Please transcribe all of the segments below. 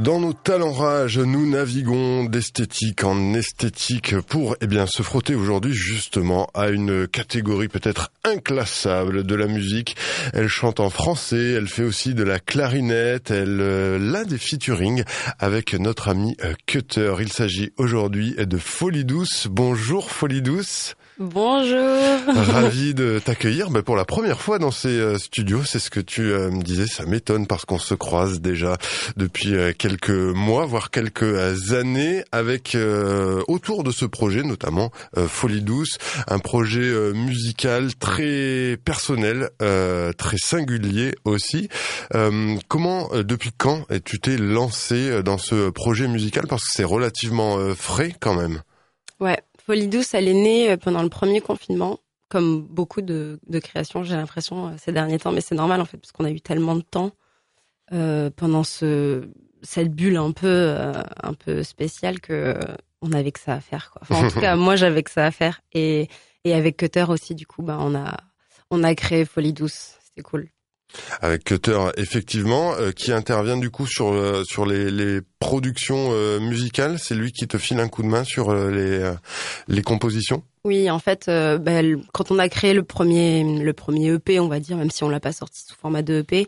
Dans nos talents rages, nous naviguons d'esthétique en esthétique pour eh bien se frotter aujourd'hui justement à une catégorie peut-être inclassable de la musique. Elle chante en français, elle fait aussi de la clarinette, elle euh, l'a des featuring avec notre ami euh, Cutter. Il s'agit aujourd'hui de Folie Douce. Bonjour Folie Douce. Bonjour. Ravi de t'accueillir bah, pour la première fois dans ces euh, studios. C'est ce que tu euh, me disais. Ça m'étonne parce qu'on se croise déjà depuis euh, quelques mois, voire quelques années, avec autour de ce projet, notamment Folie douce, un projet musical très personnel, très singulier aussi. comment, depuis quand tu t'es lancé dans ce projet musical? Parce que c'est relativement frais quand même. Ouais, Folie douce, elle est née euh, pendant le premier confinement, comme beaucoup de, créations, j'ai l'impression, euh, ces derniers temps. Mais c'est normal, en fait, parce qu'on a eu tellement de temps euh, pendant ce, cette bulle un peu, un peu spéciale que on avait que ça à faire. Quoi. en tout cas, moi, j'avais que ça à faire. Et, et avec Cutter aussi, du coup, bah, on a, on a créé Folie douce. C'était cool avec Cutter effectivement euh, qui intervient du coup sur euh, sur les, productions euh, musicales. C'est lui qui te file un coup de main sur les les compositions? Oui en fait bah, quand on a créé le premier le premier EP on va dire même si on l'a pas sorti sous format de EP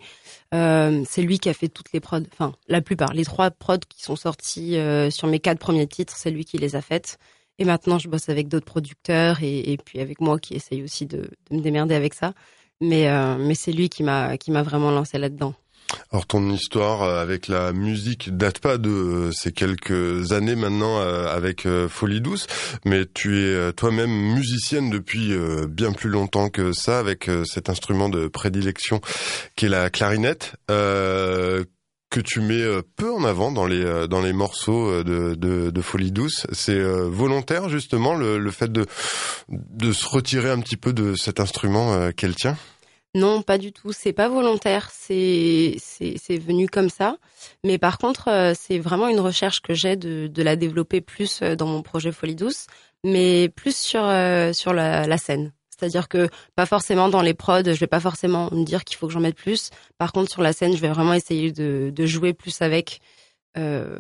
c'est lui qui a fait toutes les prods enfin la plupart les trois prods qui sont sortis sur mes quatre premiers titres c'est lui qui les a faites. Et maintenant je bosse avec d'autres producteurs et, puis avec moi qui essaye aussi de me démerder avec ça mais euh, mais c'est lui qui m'a qui m'a vraiment lancé là-dedans. Alors ton histoire euh, avec la musique date pas de euh, ces quelques années maintenant avec Folie douce, mais tu es toi-même musicienne depuis bien plus longtemps que ça avec cet instrument de prédilection qui est la clarinette. que tu mets peu en avant dans les dans les morceaux de, de, de Folie douce, c'est volontaire justement le, le fait de de se retirer un petit peu de cet instrument qu'elle tient? Non, pas du tout. C'est pas volontaire. C'est c'est venu comme ça. Mais par contre, euh, c'est vraiment une recherche que j'ai de, de la développer plus euh, dans mon projet Folie douce, mais plus sur euh, sur la, la scène. C'est-à-dire que pas forcément dans les prods, je vais pas forcément me dire qu'il faut que j'en mette plus. Par contre, sur la scène, je vais vraiment essayer de, de jouer plus avec. Euh,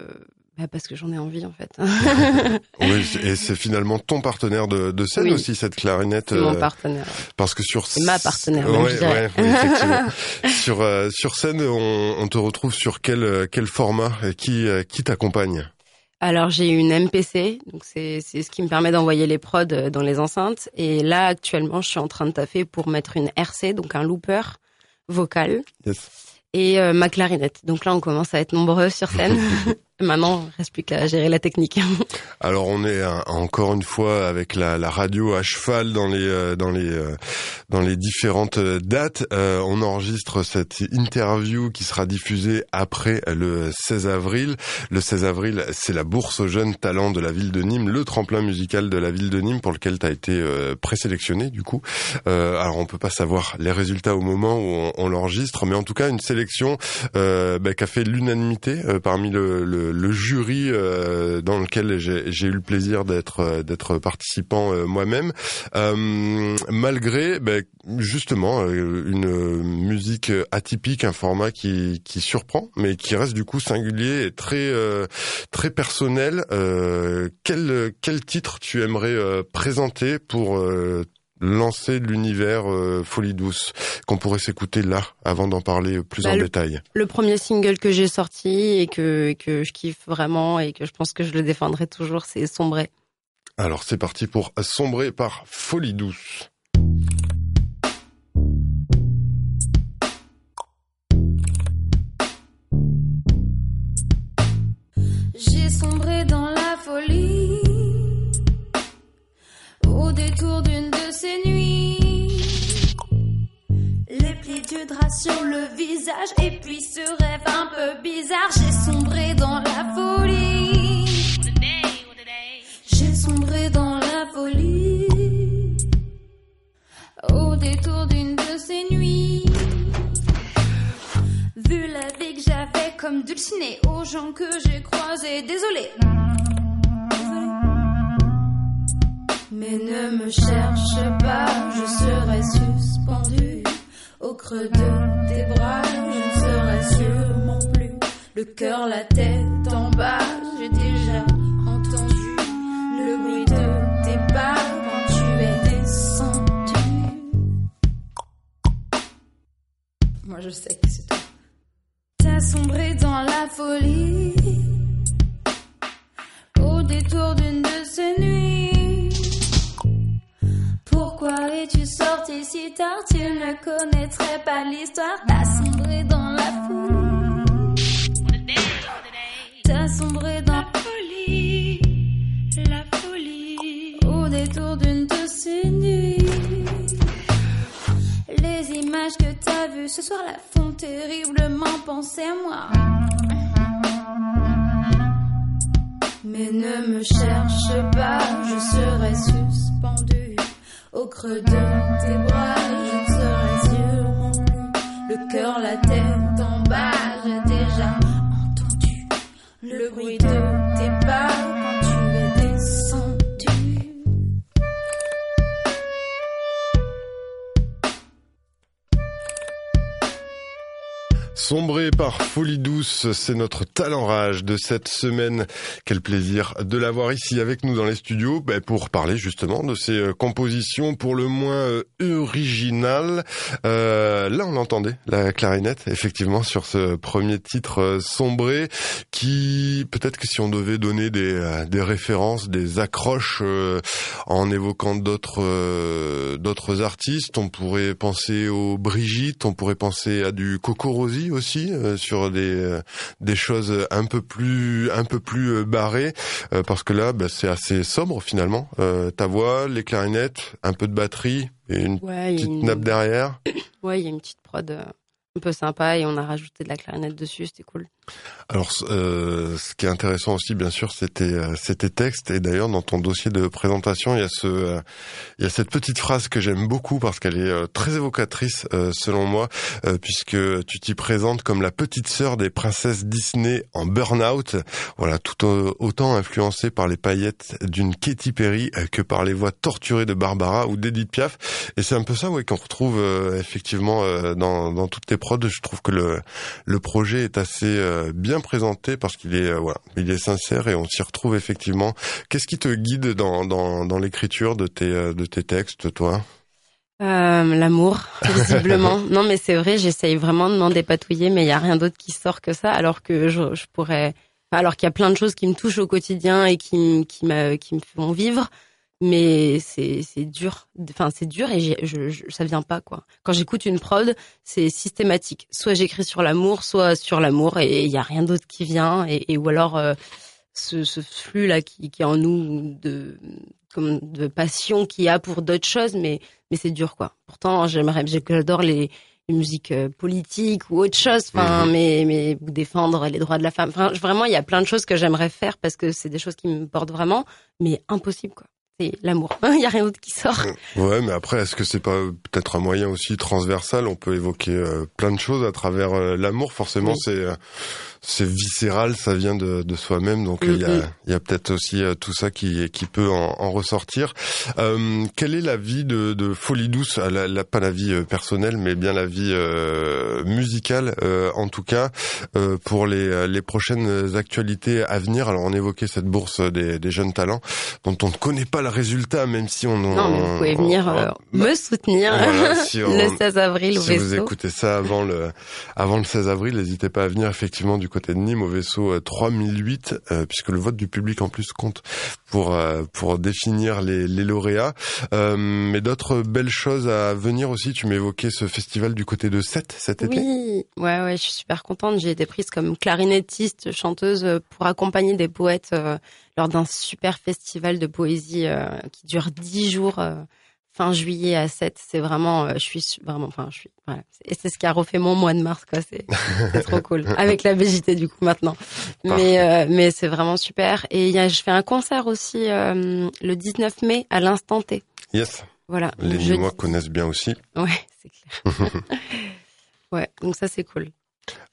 parce que j'en ai envie en fait. oui, et c'est finalement ton partenaire de, de scène aussi cette clarinette. mon euh, partenaire. Parce que sur ma partenaire. Ouais, ouais, effectivement. sur euh, sur scène, on, on, te retrouve sur quel quel format qui qui t'accompagne? Alors j'ai une MPC, donc c'est c'est ce qui me permet d'envoyer les prods dans les enceintes. Et là actuellement, je suis en train de taffer pour mettre une RC, donc un looper vocal. Yes et euh, ma clarinette. Donc là, on commence à être nombreux sur scène. Maintenant, il reste plus qu'à gérer la technique. Alors, on est encore une fois avec la, radio à cheval dans les euh, dans les euh, dans les différentes dates. on enregistre cette interview qui sera diffusée après le 16 avril. Le 16 avril, c'est la bourse aux jeunes talents de la ville de Nîmes, le tremplin musical de la ville de Nîmes pour lequel tu as été présélectionné du coup. alors, on peut pas savoir les résultats au moment où on, l'enregistre, mais en tout cas, une sélection euh, bah, qui a fait l'unanimité euh, parmi le, le, le jury euh, dans lequel j'ai eu le plaisir d'être euh, d'être participant moi-même, malgré bah, justement une musique atypique, un format qui, qui surprend, mais qui reste du coup singulier et très très personnel. quel quel titre tu aimerais présenter pour lancer l'univers euh, Folie douce qu'on pourrait s'écouter là avant d'en parler plus bah, en détail Le premier single que j'ai sorti et que, que je kiffe vraiment et que je pense que je le défendrai toujours, c'est Sombrer. Alors c'est parti pour Sombrer par Folie douce. J'ai sombré dans la et puis ce rêve un peu bizarre. J'ai sombré dans la folie. J'ai sombré dans la folie. Au détour d'une de ces nuits. Vu la vie que j'avais comme dulcinée aux gens que j'ai croisés, désolé. Mais ne me cherche pas, je serai suspendu au creux de tes bras. Je ne serai sûrement plus Le cœur, la tête en bas, j'ai déjà entendu le bruit de tes pas quand tu es descendu. Moi je sais que c'est toi. T'as sombré dans la folie au détour d'une de ces nuits. Pourquoi es-tu sorti si tard Tu ne connaîtrais pas l'histoire. T'as sombré dans la folie. T'as sombré dans la folie. La folie. Au détour d'une de ces nuits. Les images que t'as vues ce soir la font terriblement penser à moi. Mais ne me cherche pas, je serai suspendu au creux de tes bras. Le cœur, la tête en bas. J'ai déjà entendu le bruit de Sombré par folie douce, c'est notre talent rage de cette semaine. Quel plaisir de l'avoir ici avec nous dans les studios ben, pour parler justement de ces euh, compositions pour le moins euh, originales. Euh, là, on l'entendait, la clarinette, effectivement, sur ce premier titre euh, sombré, qui peut-être que si on devait donner des, des références, des accroches euh, en évoquant d'autres euh, d'autres artistes, on pourrait penser au Brigitte, on pourrait penser à du Coco Rossi aussi euh, sur des euh, des choses un peu plus un peu plus euh, barrées parce que là bah, c'est assez sobre finalement ta voix les clarinettes un peu de batterie et une Ouais, petite une- nappe derrière Ouais, il y a une petite prod un peu sympa et on a rajouté de la clarinette dessus, c'était cool. Alors, euh, ce qui est intéressant aussi, bien sûr, c'était euh, c'était texte. Et d'ailleurs, dans ton dossier de présentation, il y a ce, euh, il y a cette petite phrase que j'aime beaucoup parce qu'elle est euh, très évocatrice, euh, selon moi, euh, puisque tu t'y présentes comme la petite sœur des princesses Disney en burn-out. Voilà, tout au- autant influencée par les paillettes d'une Katy Perry que par les voix torturées de Barbara ou d'Edith Piaf. Et c'est un peu ça, ouais, qu'on retrouve effectivement dans, dans toutes tes prods. Je trouve que le le projet est assez bien présenté parce qu'il est euh, voilà, il est sincère et on s'y retrouve effectivement. Qu'est-ce qui te guide dans dans, dans l'écriture de tes euh, de tes textes, toi? Euh, L'amour, visiblement. non, mais c'est vrai, j'essaye vraiment de m'en dépatouiller, mais il y a rien d'autre qui sort que ça, alors que je, je pourrais, alors qu'il y a plein de choses qui me touchent au quotidien et qui, qui, qui me font vivre, mais c'est c'est dur. Enfin, c'est dur et je, je, ça vient pas quoi. Quand j'écoute une prod, c'est systématique. Soit j'écris sur l'amour, soit sur l'amour, et il y a rien d'autre qui vient, et, et ou alors euh, ce, ce flux là qui, qui est en nous de comme de passion qu'il y a pour d'autres choses, mais mais c'est dur quoi. Pourtant, j'aimerais, j'adore les, les musiques euh, politiques ou autre chose, enfin, Mhm. mais mais défendre les droits de la femme. Enfin, vraiment, il y a plein de choses que j'aimerais faire parce que c'est des choses qui me portent vraiment, mais impossible quoi. C'est l'amour. Il y a rien d'autre qui sort. Ouais, mais après, est-ce que c'est pas peut-être un moyen aussi transversal? On peut évoquer euh, plein de choses à travers euh, l'amour. Forcément, Oui. c'est euh, c'est viscéral, ça vient de, de soi-même. Donc il y a Mhm. il y a peut-être aussi euh, tout ça qui qui peut en, en ressortir. Euh, quelle est la vie de, de Folie Douce? Ah, la, la- Pas la vie euh, personnelle, mais bien la vie euh, musicale, euh, en tout cas, euh, pour les les prochaines actualités à venir. Alors on évoquait cette bourse des, des jeunes talents dont on ne connaît pas le résultat, même si on Non, mais vous pouvez venir euh, Bah, me soutenir voilà, si on- le 16 avril au si vous écoutez ça avant le avant le 16 avril, n'hésitez pas à venir effectivement du côté de Nîmes au vaisseau euh, 3008 euh, puisque le vote du public en plus compte pour euh, pour définir les, les lauréats. Euh, mais d'autres belles choses à venir aussi. Tu m'évoquais ce festival du côté de Sète cet été. Oui, ouais, ouais, je suis super contente. J'ai été prise comme clarinettiste, chanteuse euh, pour accompagner des poètes euh, lors d'un super festival de poésie euh, qui dure dix jours, euh, fin juillet à 7. C'est vraiment, euh, je suis su- vraiment, enfin, je suis, voilà. Et c'est ce qui a refait mon mois de mars, quoi. C'est c'est trop cool. Avec la BJT, du coup, maintenant. Mais, euh, mais c'est vraiment super. Et y a, je fais un concert aussi euh, le 19 mai à l'instant T. Yes. Voilà. Les. Nîmois connaissent bien aussi. Ouais, c'est clair. ouais, donc ça, c'est cool.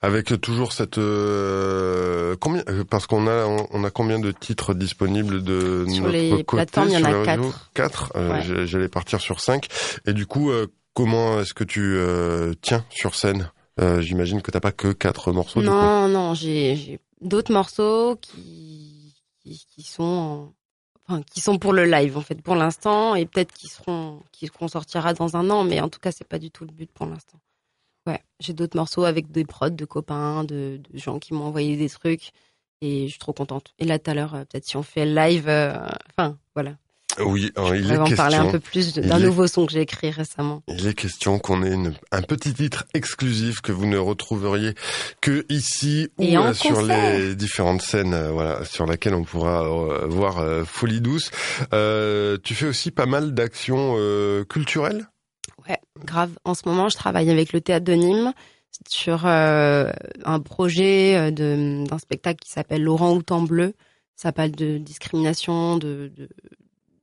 Avec toujours cette euh, combien euh, parce qu'on a on, a combien de titres disponibles de Sur notre les côté plateformes, il y en sur a quatre. Quatre. Euh, Ouais. J'allais partir sur cinq. Et du coup, euh, comment est-ce que tu euh, tiens sur scène? Euh, J'imagine que t'as pas que quatre morceaux. Non, non, j'ai d'autres morceaux qui, qui, qui sont en enfin, qui sont pour le live en fait pour l'instant et peut-être qui seront qui qu'on sortira dans un an mais en tout cas c'est pas du tout le but pour l'instant. Ouais, j'ai d'autres morceaux avec des prods de copains, de, de gens qui m'ont envoyé des trucs et je suis trop contente. Et là tout à l'heure euh, peut-être si on fait live euh, enfin voilà. Oui, je il est en parler un peu plus d'un nouveau son que j'ai écrit récemment. Il est question qu'on ait une, un petit titre exclusif que vous ne retrouveriez que ici ou euh, sur les différentes scènes, euh, voilà, sur laquelle on pourra euh, voir Folie douce. tu fais aussi pas mal d'actions culturelles? Ouais, grave. En ce moment, je travaille avec le théâtre de Nîmes sur un projet d'un spectacle qui s'appelle Laurent Outan bleu. Ça parle de discrimination, de, de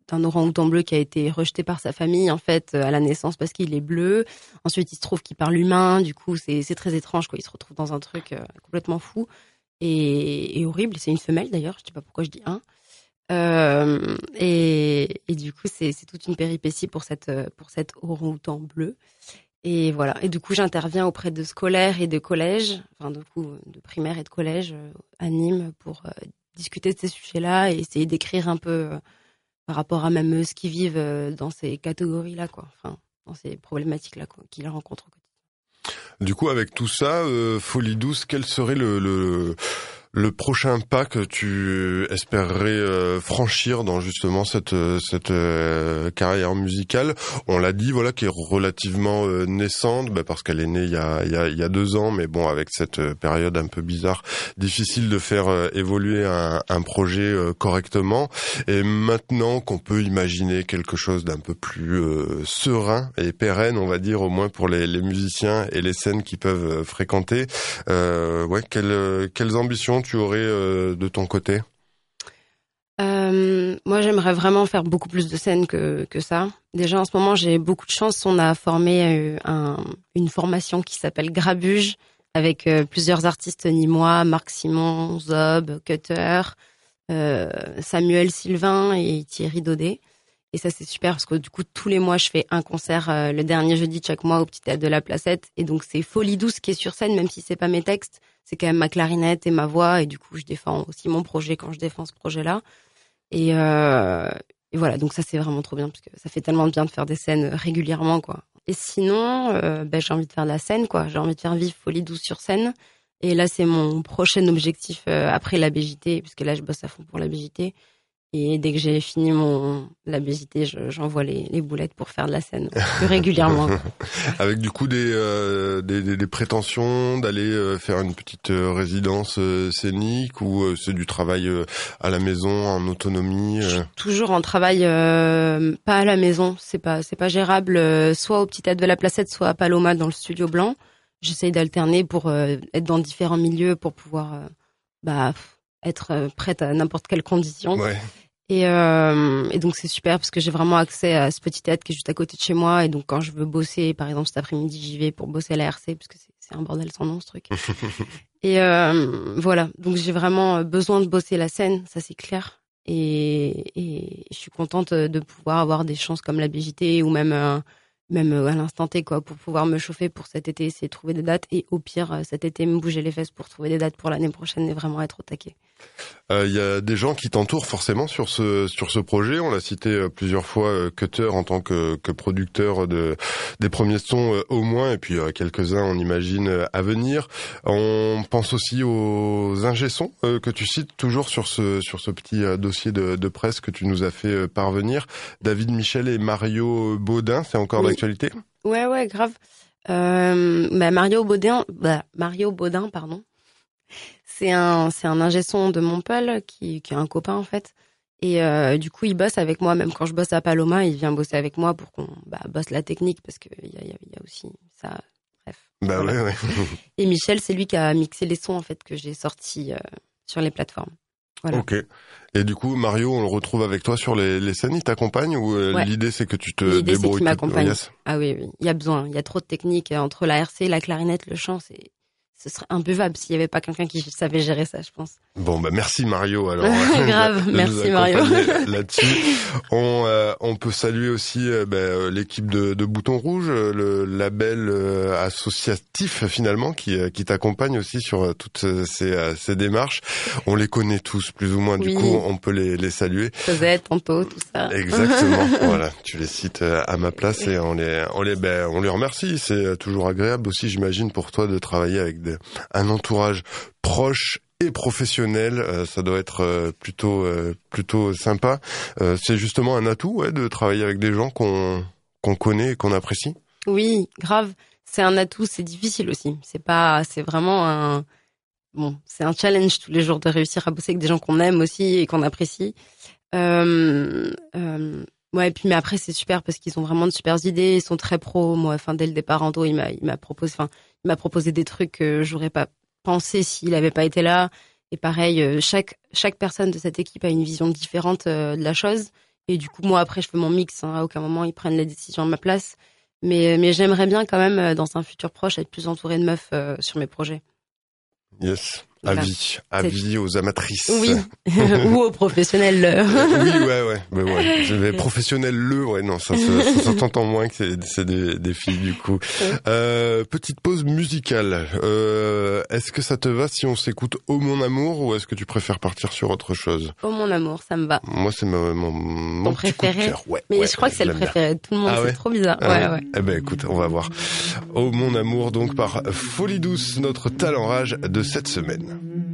d'un orang-outan bleu qui a été rejeté par sa famille en fait à la naissance parce qu'il est bleu. Ensuite, il se trouve qu'il parle humain. Du coup, c'est très étrange quoi. Il se retrouve dans un truc euh, complètement fou et, et horrible. C'est une femelle d'ailleurs. Je sais pas pourquoi je dis un. Euh, et, du coup, c'est toute une péripétie pour cette pour cet orang-outan bleu. Et voilà. Et du coup, j'interviens auprès de scolaires et de collèges, enfin du coup de primaire et de collège euh, à Nîmes pour euh, discuter de ces sujets-là et essayer d'écrire un peu par rapport à même ce qu'ils vivent dans ces catégories-là, quoi. Enfin, dans ces problématiques-là qu'ils rencontrent au quotidien. Du coup, avec tout ça, Folie douce, quel serait le, le le prochain pas que tu espérerais euh, franchir dans justement cette cette euh, carrière musicale? On l'a dit, voilà, qui est relativement euh, naissante, bah, parce qu'elle est née il y a, il y a, il y a deux ans, mais bon, avec cette période un peu bizarre, difficile de faire évoluer un, un projet correctement. Et maintenant qu'on peut imaginer quelque chose d'un peu plus serein et pérenne, on va dire au moins pour les, les musiciens et les scènes qui peuvent fréquenter, ouais, quelles quelles ambitions tu aurais euh, de ton côté euh, moi, j'aimerais vraiment faire beaucoup plus de scènes que, que ça. Déjà, en ce moment, j'ai beaucoup de chance. On a formé euh, une formation qui s'appelle Grabuge, avec plusieurs artistes nîmois, Marc Simon, Zob, Cutter, Samuel Sylvain et Thierry Daudet. Et ça, c'est super parce que du coup, tous les mois, je fais un concert le dernier jeudi de chaque mois au Petit Théâtre de la Placette. Et donc, c'est Folie Douce qui est sur scène, même si c'est pas mes textes c'est quand même ma clarinette et ma voix et du coup je défends aussi mon projet quand je défends ce projet-là. Et, euh, et, voilà, donc ça c'est vraiment trop bien parce que ça fait tellement de bien de faire des scènes régulièrement quoi. Et sinon, euh, ben, j'ai envie de faire de la scène quoi. J'ai envie de faire vivre Folie douce sur scène. Et là c'est mon prochain objectif euh, après la BJT puisque là je bosse à fond pour la BJT. Et dès que j'ai fini mon la BJT, j'envoie les, les, boulettes pour faire de la scène plus régulièrement. Avec du coup des, euh, des, des, des, prétentions d'aller euh, faire une petite euh, résidence euh, scénique ou euh, c'est du travail à la maison en autonomie Toujours en travail pas à la maison, c'est pas c'est pas gérable. soit au petit tête de la Placette, soit à Paloma dans le studio blanc. J'essaye d'alterner pour être dans différents milieux pour pouvoir bah être euh, prête à n'importe quelle condition. Ouais. Et, euh, et, donc c'est super parce que j'ai vraiment accès à ce petit théâtre qui est juste à côté de chez moi. Et donc quand je veux bosser, par exemple cet après-midi, j'y vais pour bosser à la RC parce que c'est un bordel sans nom ce truc. et euh, voilà, donc j'ai vraiment besoin de bosser la scène, ça c'est clair. Et, et, je suis contente de pouvoir avoir des chances comme la BJT ou même euh, même à l'instant T quoi pour pouvoir me chauffer pour cet été essayer de trouver des dates et au pire cet été me bouger les fesses pour trouver des dates pour l'année prochaine et vraiment être au taquet. Il euh, y a des gens qui t'entourent forcément sur ce sur ce projet. On l'a cité plusieurs fois, Cutter en tant que, que producteur de des premiers sons au moins, et puis quelques-uns on imagine à venir. On pense aussi aux ingé sons que tu cites toujours sur ce sur ce petit dossier de, de presse que tu nous as fait parvenir. David Michel et Mario Baudin, c'est encore d'actualité? Ouais ouais grave. Euh, bah Mario Baudin, bah, Mario Baudin pardon c'est un c'est un ingé son de Montpellier qui qui est un copain en fait et euh, du coup il bosse avec moi même quand je bosse à Paloma il vient bosser avec moi pour qu'on bah, bosse la technique parce que il y a, y a, aussi ça bref bah ouais, ouais. et Michel c'est lui qui a mixé les sons en fait que j'ai sortis euh, sur les plateformes voilà. Ok. Et du coup, Mario, on le retrouve avec toi sur les, les scènes. Il t'accompagne ou euh, l'idée c'est que tu te débrouilles L'idée m'accompagne. Ah oui, oui. Il y a besoin. Il y a trop de techniques entre la RC, la clarinette, le chant. C'est ce serait imbuvable s'il y avait pas quelqu'un qui savait gérer ça, je pense. Bon, bah merci Mario. Alors, grave, merci Mario. Là-dessus, on euh, on peut saluer aussi euh, bah, euh, l'équipe de, de Bouton Rouge, le label associatif finalement qui qui t'accompagne aussi sur toutes ces, ces démarches. On les connaît tous plus ou moins. Du coup, on peut les les saluer. Cosette, Panto, tout ça. Exactement. voilà, tu les cites à ma place et on les on les ben, on les remercie. C'est toujours agréable aussi, j'imagine, pour toi de travailler avec un entourage proche et professionnel, euh, ça doit être euh, plutôt euh, plutôt sympa. c'est justement un atout de travailler avec des gens qu'on qu'on connaît et qu'on apprécie. Oui, grave. C'est un atout, c'est difficile aussi. C'est pas, c'est vraiment un bon, c'est un challenge tous les jours de réussir à bosser avec des gens qu'on aime aussi et qu'on apprécie. Ouais, puis mais après c'est super parce qu'ils ont vraiment de super idées, ils sont très pros. Moi, enfin dès le départ, Ando, il m'a il m'a proposé, m'a proposé des trucs que j'aurais pas pensé s'il avait pas été là. Et pareil, euh, chaque chaque personne de cette équipe a une vision différente euh, de la chose. Et du coup, moi après, je fais mon mix. Hein. à aucun moment ils prennent les décisions à ma place. Mais mais j'aimerais bien quand même euh, dans un futur proche être plus entourée de meufs sur mes projets. Yes. Avis, avis aux amatrices. Oui, ou aux professionnels. oui, ouais, ouais, mais ouais. Les professionnels le, ouais, non, ça, ça, ça s'entend moins que c'est des, des filles du coup. Euh, petite pause musicale. Euh, est-ce que ça te va si on s'écoute Oh mon amour ou est-ce que tu préfères partir sur autre chose? Oh mon amour, ça me va. Moi, c'est mon, mon, mon préféré? Ouais, mais je crois que c'est le préféré de tout le monde. Ah c'est trop bizarre. Ah ouais, ouais. Eh ben, écoute, on va voir. Oh mon amour, donc par Folie douce, notre talent rage de cette semaine. Mm-hmm.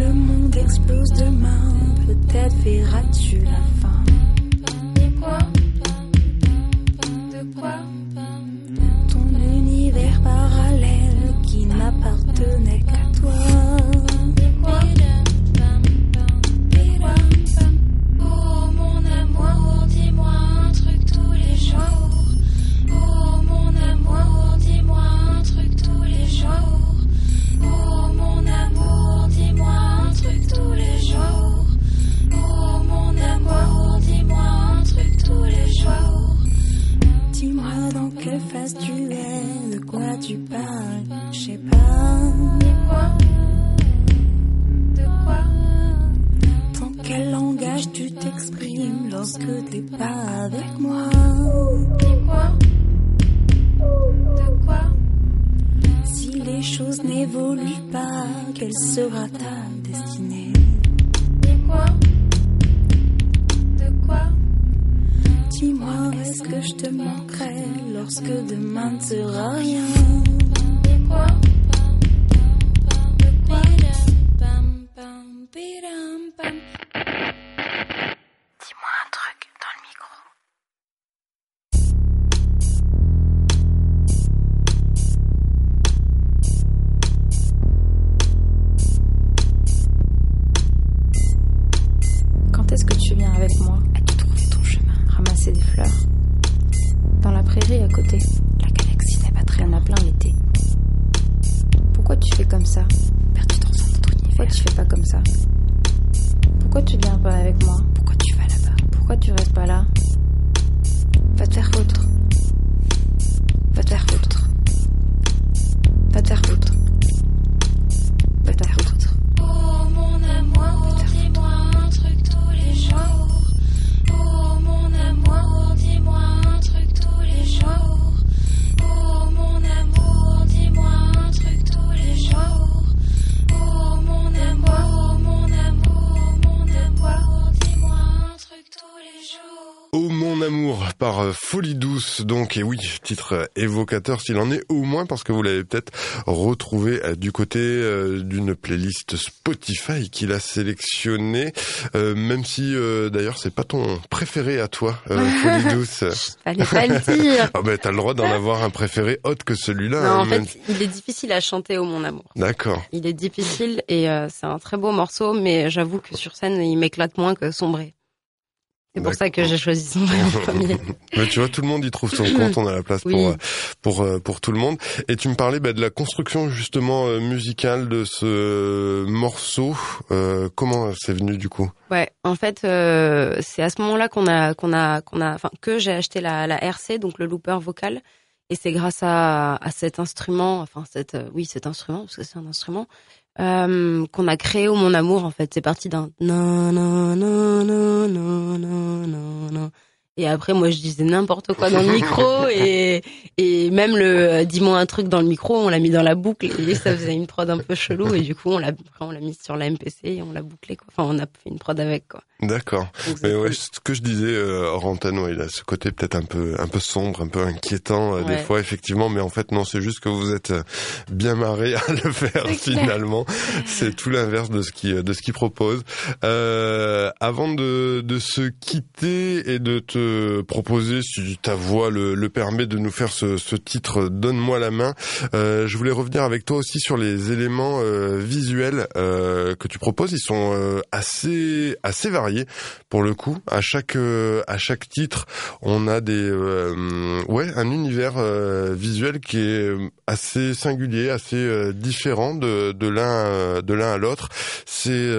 le monde explose demain, peut-être verras-tu la fin. De quoi? De quoi? Ton univers parallèle qui n'appartenait qu'à toi. quelle sera ta destinée. De quoi? De quoi? Dis-moi, est-ce que je te manquerai lorsque demain ne sera rien? De quoi? Tous les jours. Folie douce donc et oui titre euh, évocateur s'il en est au moins parce que vous l'avez peut-être retrouvé euh, du côté d'une playlist Spotify qu'il a sélectionné même si d'ailleurs c'est pas ton préféré à toi Folie douce. Fallait pas le dire. ah ben t'as le droit d'en avoir un préféré autre que celui-là. Non en fait il est difficile à chanter Oh mon amour. D'accord. Il est difficile et c'est un très beau morceau mais j'avoue que sur scène il m'éclate moins que Sombré. C'est pour ça que j'ai choisi son premier. Mais tu vois, tout le monde y trouve son compte. On a la place pour pour euh, pour tout le monde. Et tu me parlais bah, de la construction justement euh, musicale de ce morceau. Euh, comment c'est venu du coup? Ouais, en fait, euh, c'est à ce moment-là qu'on a qu'on a qu'on a, enfin que j'ai acheté la, la RC, donc le looper vocal. Et c'est grâce à, à cet instrument, enfin cette, oui, cet instrument, parce que c'est un instrument, euh, qu'on a créé au Mon Amour en fait. C'est parti d'un non non non non non non non et après, moi, je disais n'importe quoi dans le micro et, et même le euh, dis-moi un truc dans le micro, on l'a mis dans la boucle et ça faisait une prod un peu chelou et du coup, on l'a, on l'a mis sur la MPC et on l'a bouclé quoi. Enfin, on a fait une prod avec quoi. D'accord. Mais ouais, ce que je disais, euh, il a ce côté peut-être un peu, un peu sombre, un peu inquiétant euh, des fois, effectivement. Mais en fait, non, c'est juste que vous êtes euh, bien marré à le faire finalement. C'est tout l'inverse de ce qui, de ce qu'il propose. Euh, avant de, de se quitter et de te proposer, si ta voix le, le permet, de nous faire ce, ce titre Donne-moi la main. Euh, je voulais revenir avec toi aussi sur les éléments euh, visuels euh, que tu proposes. Ils sont euh, assez assez variés pour le coup. À chaque euh, à chaque titre, on a des euh, ouais un univers visuel qui est assez singulier, assez différent de de l'un de l'un à l'autre. C'est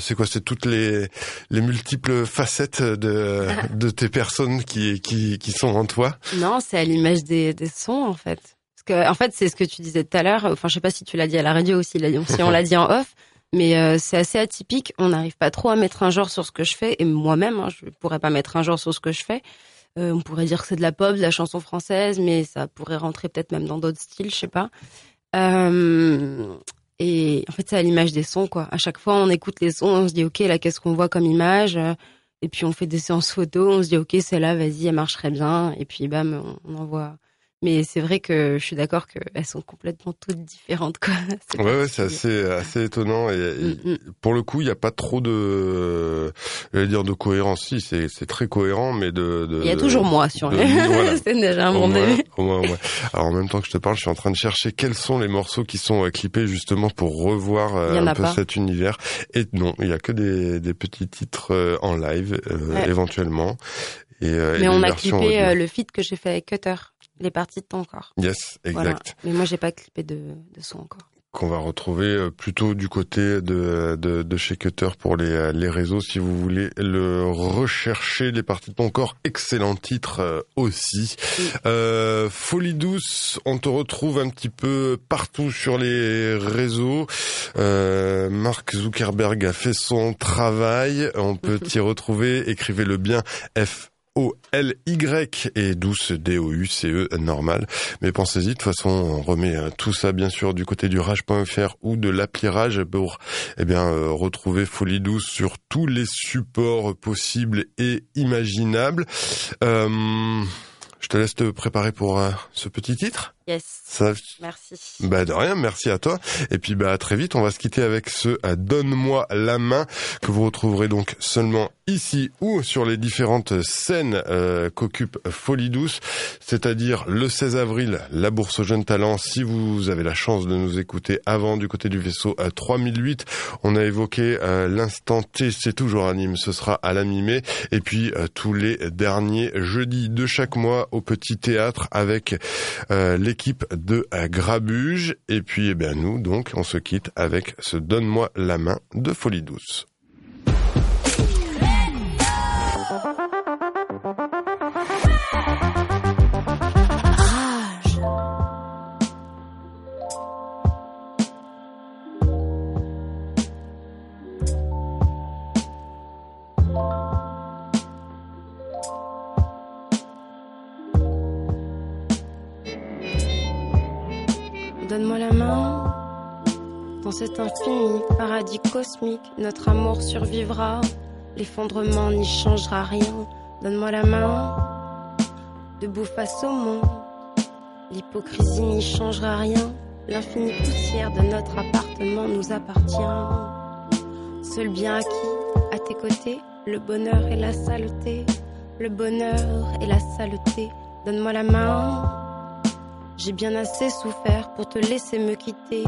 c'est quoi? C'est toutes les les multiples facettes de de tes personnes qui, qui, qui sont en toi Non, c'est à l'image des, des sons en fait. Parce que en fait, c'est ce que tu disais tout à l'heure. Enfin, je sais pas si tu l'as dit à la radio aussi, si on l'a dit en off. Mais euh, c'est assez atypique. On n'arrive pas trop à mettre un genre sur ce que je fais. Et moi-même, hein, je pourrais pas mettre un genre sur ce que je fais. Euh, on pourrait dire que c'est de la pop, de la chanson française, mais ça pourrait rentrer peut-être même dans d'autres styles, je sais pas. Euh, et en fait, c'est à l'image des sons, quoi. À chaque fois, on écoute les sons, on se dit, ok, là, qu'est-ce qu'on voit comme image? Et puis on fait des séances photos, on se dit ok celle-là vas-y elle marcherait bien. Et puis bam on envoie mais c'est vrai que je suis d'accord qu'elles sont complètement toutes différentes, quoi. Ouais, ouais, c'est assez, assez étonnant. Et, mm, mm. pour le coup, il n'y a pas trop de, j'allais dire de cohérence. Si, c'est, très cohérent, mais de. Il y a toujours moi sur les. c'est déjà un bon début. Alors en même temps que je te parle, je suis en train de chercher quels sont les morceaux qui sont euh, clippés justement pour revoir euh, un peu cet univers. Et non, il y a que des, des petits titres euh, en live éventuellement. Et, mais on a clippé le feat que j'ai fait avec Cutter les parties de ton corps. Yes, exact. Mais moi, j'ai pas clippé de, de son encore. Qu'on va retrouver euh, plutôt du côté de, de, de chez Cutter pour les, euh, les réseaux si vous voulez le rechercher les parties de ton corps. Excellent titre euh, aussi. Euh, Folie douce on te retrouve un petit peu partout sur les réseaux. Euh, Mark Zuckerberg a fait son travail. On peut t'y retrouver. Écrivez le bien F O-L-Y et douce D-O-U-C-E normal. Mais pensez-y, de toute façon, on remet euh, tout ça bien sûr du côté du rage.fr ou de l'appli Rage pour eh bien euh, retrouver Folie douce sur tous les supports possibles et imaginables. Euh, je te laisse te préparer pour ce petit titre. Yes. Ça... Merci. Bah de rien, merci à toi. Et puis bah très vite, on va se quitter avec ce Donne-moi la main que vous retrouverez donc seulement ici ou sur les différentes scènes euh, qu'occupe Folie Douce, c'est-à-dire le 16 avril, la Bourse aux jeunes talents. Si vous avez la chance de nous écouter avant du côté du vaisseau à 3008, on a évoqué euh, l'instant T, c'est toujours anime, ce sera à la mi-mai. Et puis euh, tous les derniers jeudis de chaque mois au Petit Théâtre avec les l'équipe de Grabuge. Et puis, eh bien, nous, donc, on se quitte avec ce Donne-moi la main de Folie Douce. Donne-moi la main. Dans cet infini paradis cosmique, notre amour survivra. L'effondrement n'y changera rien. Donne-moi la main, debout face au monde. L'hypocrisie n'y changera rien. L'infinie poussière de notre appartement nous appartient. Seul bien acquis, à tes côtés, le bonheur et la saleté. Le bonheur et la saleté. Donne-moi la main. J'ai bien assez souffert pour te laisser me quitter,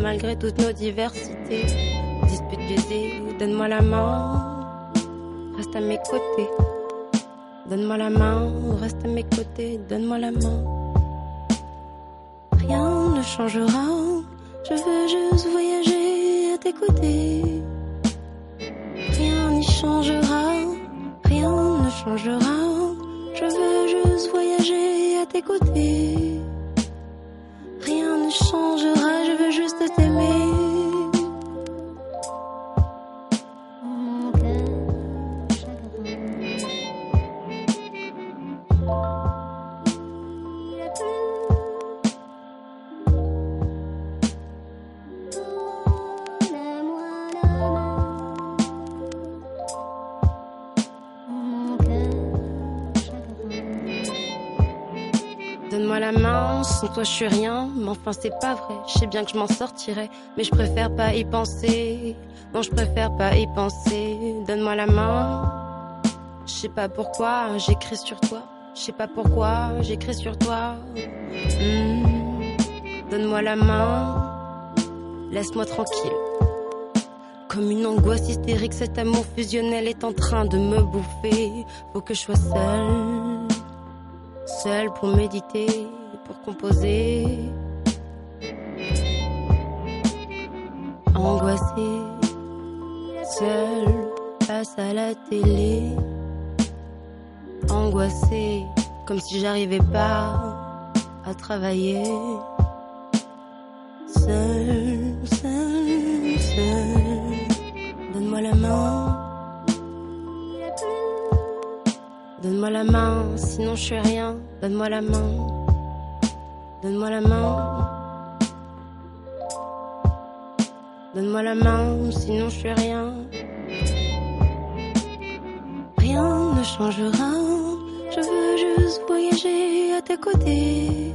malgré toutes nos diversités. Dispute donne-moi la main. Reste à mes côtés. Donne-moi la main, reste à mes côtés, donne-moi la main. Rien ne changera, je veux juste voyager à tes côtés. Rien n'y changera, rien ne changera, je veux juste voyager à tes côtés. Changera, je veux juste t'aimer. Je suis rien, mais enfin c'est pas vrai, je sais bien que je m'en sortirai, mais je préfère pas y penser, non je préfère pas y penser, donne-moi la main, je sais pas pourquoi j'écris sur toi, je sais pas pourquoi j'écris sur toi, Hmm. donne-moi la main, laisse-moi tranquille. Comme une angoisse hystérique, cet amour fusionnel est en train de me bouffer, faut que je sois seule. Seul pour méditer, pour composer. Angoissé, seul face à la télé. Angoissé, comme si j'arrivais pas à travailler. Seul, seul, seul. Donne-moi la main. Donne-moi la main, sinon je suis rien. Donne-moi la main. Donne-moi la main. Donne-moi la main, sinon je suis rien. Rien ne changera. Je veux juste voyager à tes côtés.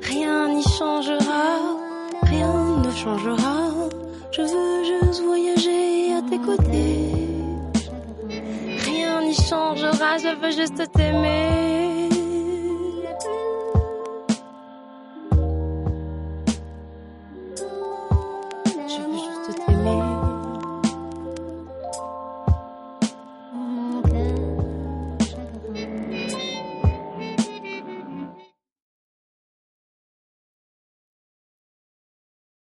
Rien n'y changera. Rien ne changera. Je veux juste voyager à tes côtés. Rien n'y changera, je veux juste t'aimer.